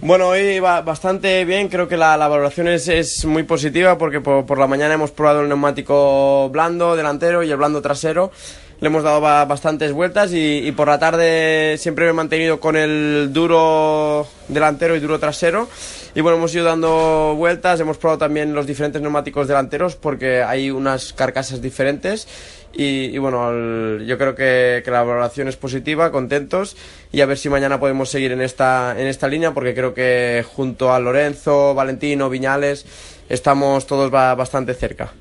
Bueno, hoy va bastante bien, creo que la, valoración es, muy positiva porque por, la mañana hemos probado el neumático blando delantero y el blando trasero, le hemos dado bastantes vueltas y, por la tarde siempre me he mantenido con el duro delantero y duro trasero. Y bueno, hemos ido dando vueltas, hemos probado también los diferentes neumáticos delanteros porque hay unas carcasas diferentes. Y, bueno, yo creo que, la valoración es positiva, contentos. Y a ver si mañana podemos seguir en esta, en esta línea porque creo que junto a Lorenzo, Valentino, Viñales estamos todos bastante cerca.